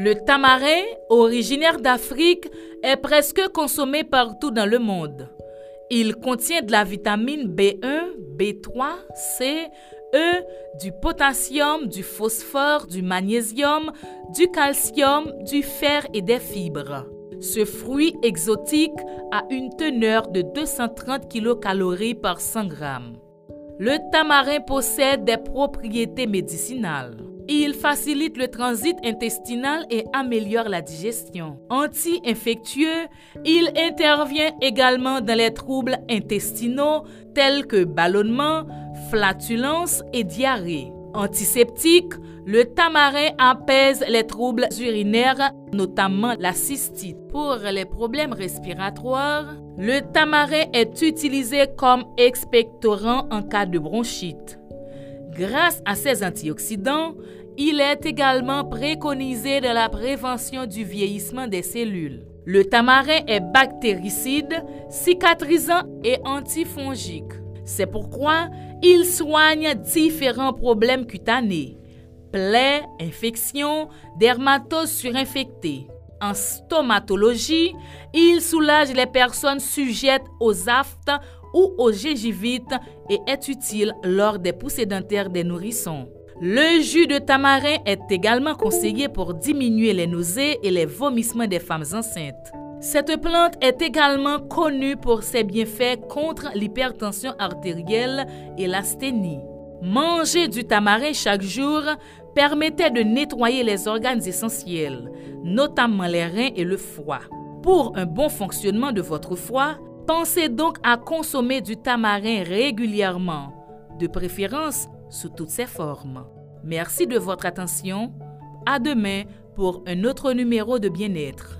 Le tamarin, originaire d'Afrique, est presque consommé partout dans le monde. Il contient de la vitamine B1, B3, C, E, du potassium, du phosphore, du magnésium, du calcium, du fer et des fibres. Ce fruit exotique a une teneur de 230 kcal par 100 g. Le tamarin possède des propriétés médicinales. Il facilite le transit intestinal et améliore la digestion. Anti-infectieux, il intervient également dans les troubles intestinaux tels que ballonnement, flatulence et diarrhée. Antiseptique, le tamarin apaise les troubles urinaires, notamment la cystite. Pour les problèmes respiratoires, le tamarin est utilisé comme expectorant en cas de bronchite. Grâce à ses antioxydants, il est également préconisé dans la prévention du vieillissement des cellules. Le tamarin est bactéricide, cicatrisant et antifongique. C'est pourquoi il soigne différents problèmes cutanés, plaies, infections, dermatoses surinfectées. En stomatologie, il soulage les personnes sujettes aux aftes ou aux gingivites et est utile lors des poussées dentaires des nourrissons. Le jus de tamarin est également conseillé pour diminuer les nausées et les vomissements des femmes enceintes. Cette plante est également connue pour ses bienfaits contre l'hypertension artérielle et l'asthénie. Manger du tamarin chaque jour permettait de nettoyer les organes essentiels, notamment les reins et le foie. Pour un bon fonctionnement de votre foie, pensez donc à consommer du tamarin régulièrement, de préférence sous toutes ses formes. Merci de votre attention. À demain pour un autre numéro de bien-être.